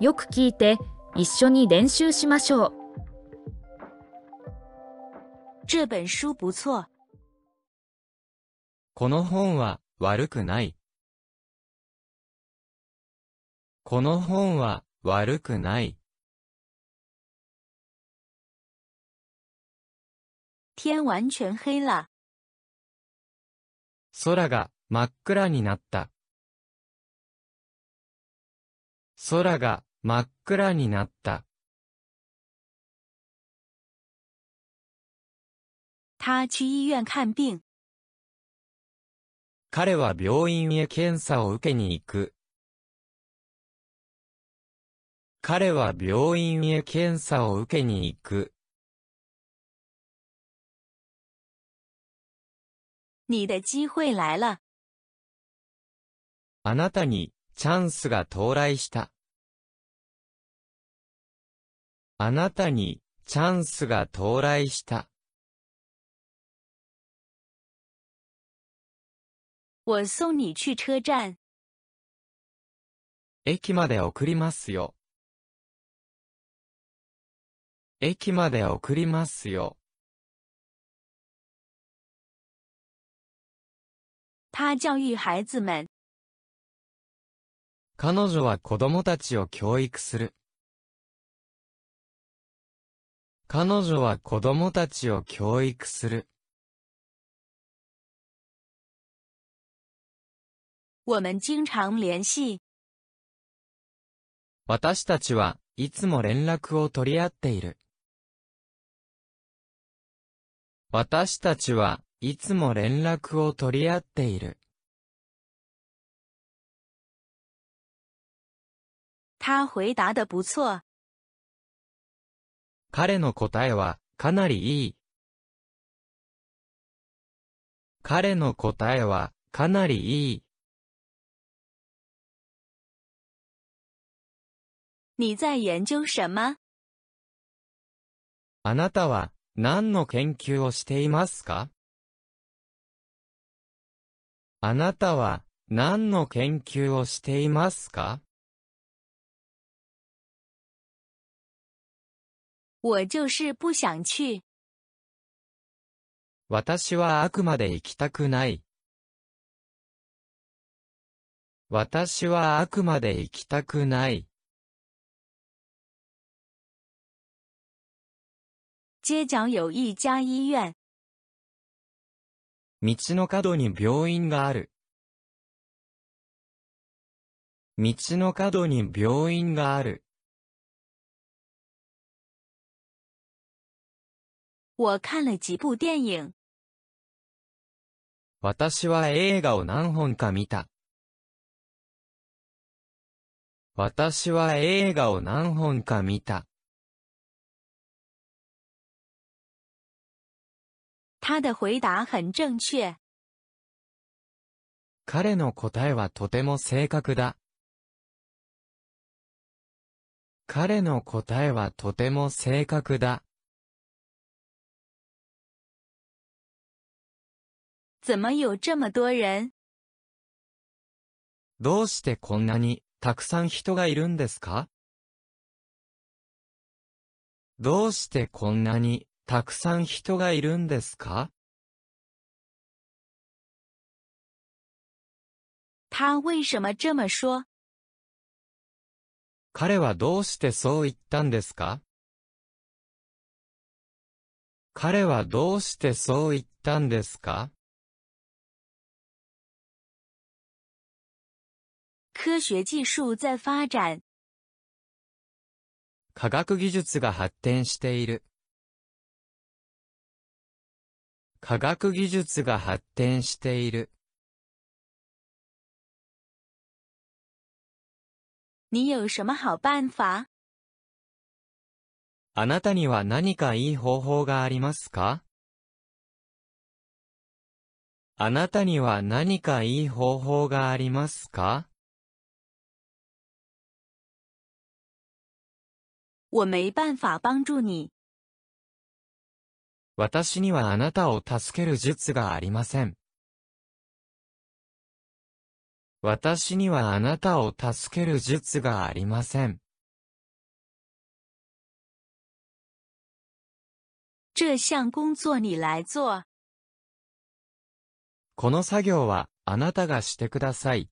よく聞いて一緒に練習しましょう。这本书不错。この本は悪くない。この本は悪くない。天完全黑了。空が真っ暗になった。空が真っ暗になった。他去医院看病。彼は病院へ検査を受けに行く。彼は病院へ検査を受けに行く。你的机会来了。あなたにチャンスが到来した。あなたにチャンスが到来した。我送你去车站。駅まで送りますよ。駅まで送りますよ。他教育孩子们。彼女は子供たちを教育する。彼女は子供たちを教育する。我们经常联系。私たちはいつも連絡を取り合っている。私たちはいつも連絡を取り合っている。他回答的不错。彼の答えはかなりいい。彼の答えはかなりいい。你在研究什么？あなたは何の研究をしていますか？あなたは何の研究をしていますか？我就是不想去。私はあくまで行きたくない。私はあくまで行きたくない。街角有一家医院。道の角に病院がある。道の角に病院がある。我看了几部电影。私は映画を何本か見た。私は映画を何本か見た。他的回答很正确。彼の答えはとても正確だ。彼の答えはとても正確だ。怎么有这么多人？どうしてこんなにたくさん人がいるんですか？どうしてこんなにたくさん人がいるんですか？他为什么这么说？彼はどうしてそう言ったんですか？彼はどうしてそう言ったんですか？科学技術在发展。科学技術が発展している。科学技術が発展している。你有什么好办法？あなたには何かいい方法がありますか？あなたには何かいい方法がありますか？我没办法帮助你。私にはあなたを助ける術がありません。私にはあなたを助ける術がありません。这项工作你来做。この作業はあなたがしてください。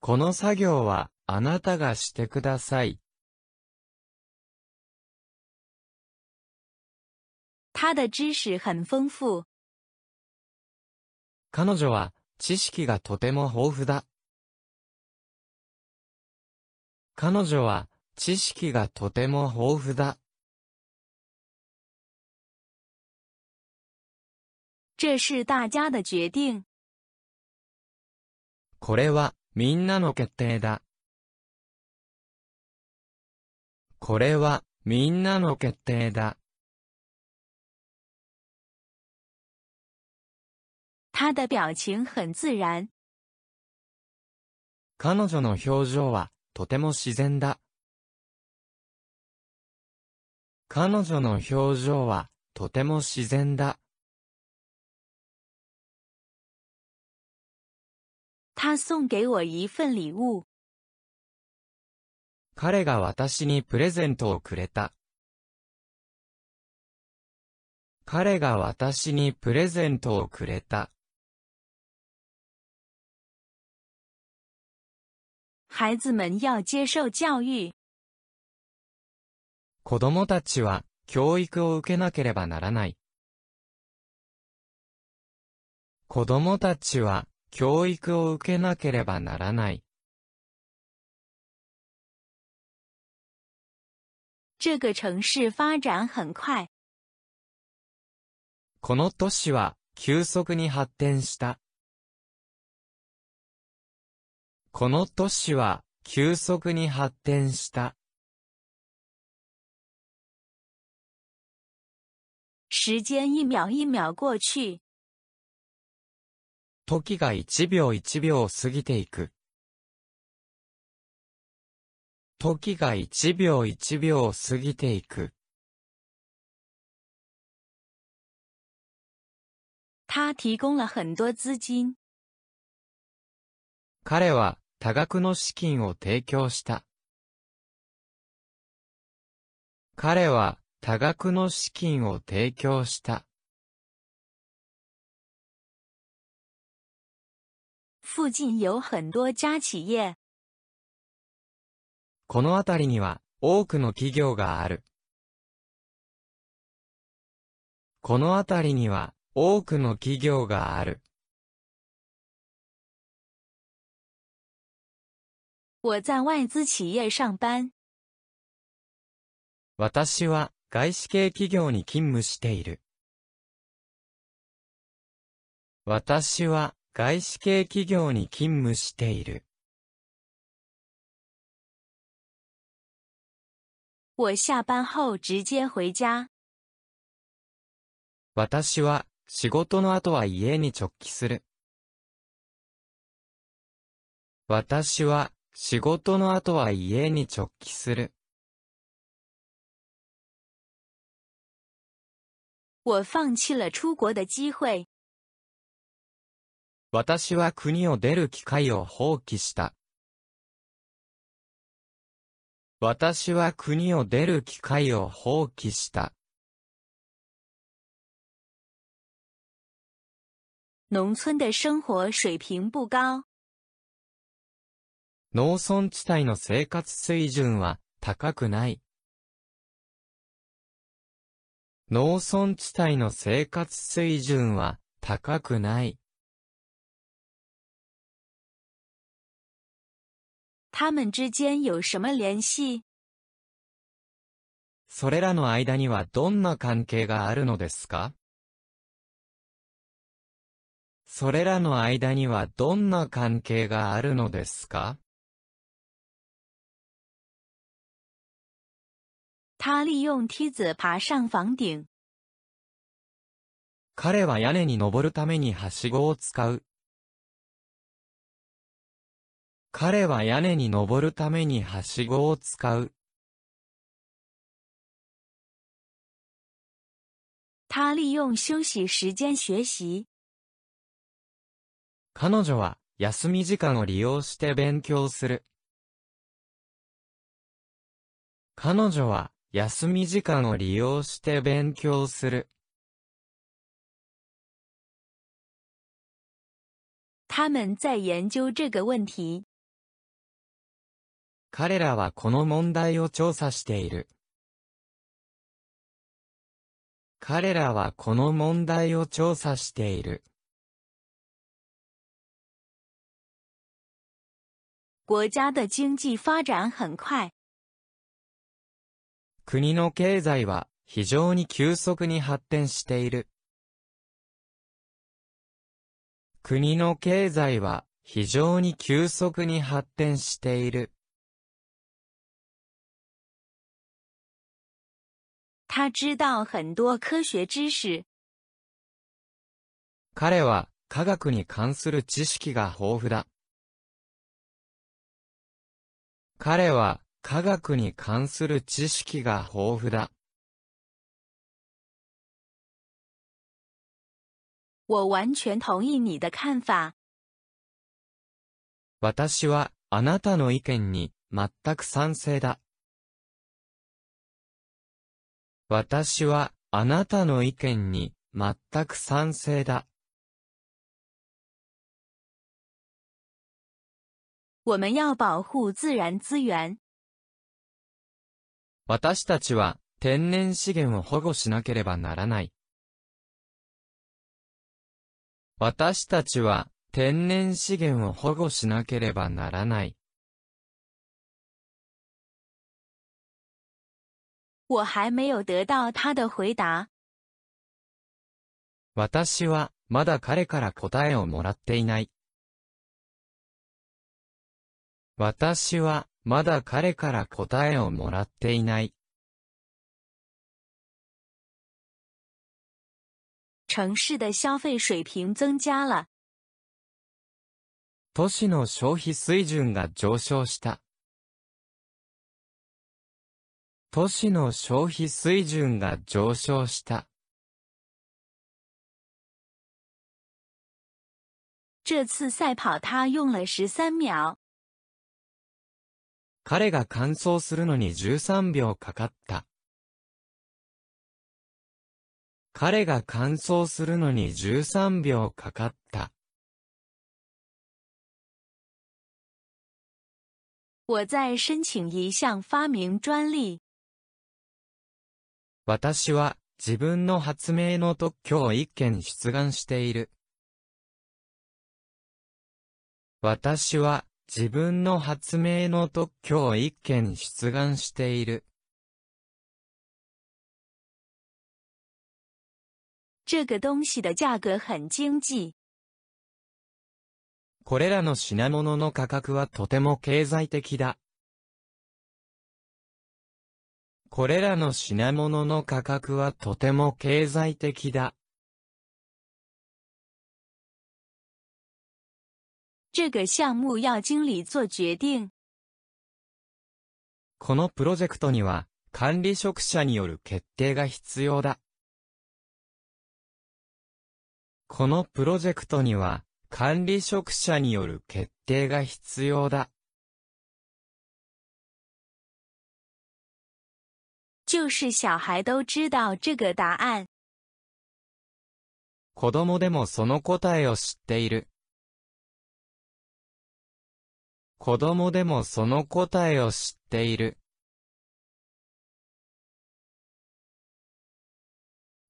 この作業はあなたがしてください。他的知识很丰富。彼女は、知識がとても豊富だ。彼女は、知識がとても豊富だ。这是大家的决定。これは、みんなの決定だ。これは、みんなの決定だ。他的表情很自然。彼女の表情は、とても自然だ。彼女の表情は、とても自然だ。他送给我一份礼物。彼が私にプレゼントをくれた。彼が私にプレゼントをくれた。孩子们要接受教育。子供たちは、教育を受けなければならない。子供たちは、教育を受けなければならない。这个城市发展很快。この都市は、急速に発展した。この都市は、急速に発展した。时间一秒一秒过去。時が一秒一秒過ぎていく。時が一秒一秒過ぎていく。他提供了很多资金。彼は多額の資金を提供した。彼は多額の資金を提供した。附近有很多家企业。この辺りには多くの企業がある。この辺りには多くの企業がある。我在外资企业上班。私は外資系企業に勤務している。私は外資系企業に勤務している。我下班后直接回家。私は仕事の後は家に直帰する。私は仕事の後は家に直帰する。我放弃了出国的机会。私は国を出る機会を放棄した。私は国を出る機会を放棄した。农村的生活水平不高。農村地帯の生活水準は高くない。農村地帯の生活水準は高くない。他们之间有什么联系？それらの間にはどんな関係があるのですか？それらの間にはどんな関係があるのですか？他利用梯子爬上房顶。彼は屋根に登るためにはしごを使う。彼は屋根に登るためにはしごを使う。他利用休息时间学习。彼女は休み時間を利用して勉強する。彼女は休み時間を利用して勉強する。他们在研究这个问题。彼らはこの問題を調査している。彼らはこの問題を調査している。国家的经济发展很快。国の経済は非常に急速に発展している。国の経済は非常に急速に発展している。他知道很多科学知識。彼は科学に関する知識が豊富だ。彼は科学に関する知識が豊富だ。我完全同意你的看法。私はあなたの意見に全く賛成だ。私はあなたの意見に全く賛成だ。我们要保护自然资源。私たちは天然資源を保護しなければならない。私たちは天然資源を保護しなければならない。我还没有得到他的回答。私はまだ彼から答えをもらっていない。私はまだ彼から答えをもらっていない。城市的消费水平增加了。都市の消費水準が上昇した。都市の消費水準が上昇した。这次赛跑他用了十三秒。彼が完走するのに13秒かかった。彼が完走するのに13秒かかった。我在申请一项发明专利。私は自分の発明の特許を一件出願している。私は自分の発明の特許を一件出願している。这个东西的价格很经济。これらの品物の価格はとても経済的だ。これらの品物の価格はとても経済的だ。这个项目要经理做决定。このプロジェクトには管理職者による決定が必要だ。このプロジェクトには管理職者による決定が必要だ。就是小孩都知道这个答案。子供でもその答えを知っている。子供でもその答えを知っている。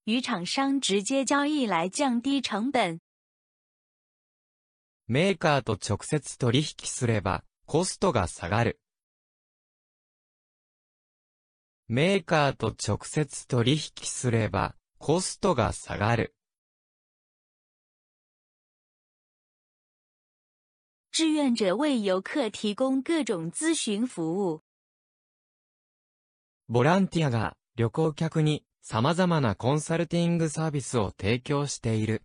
与厂商直接交易来降低成本。メーカーと直接取引すれば、コストが下がる。メーカーと直接取引すれば、コストが下がる。志愿者为游客提供各种咨询服务。ボランティアが旅行客に様々なコンサルティングサービスを提供している。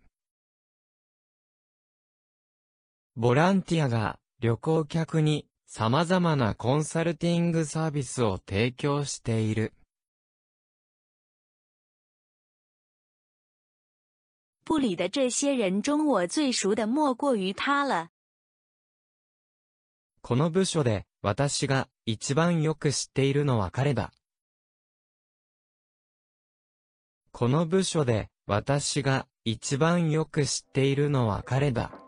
ボランティアが旅行客に様々なコンサルティングサービスを提供している。部里的这些人中，我最熟的莫过于他了。この部署で私が一番よく知っているのは彼だ。この部署で私が一番よく知っているのは彼だ。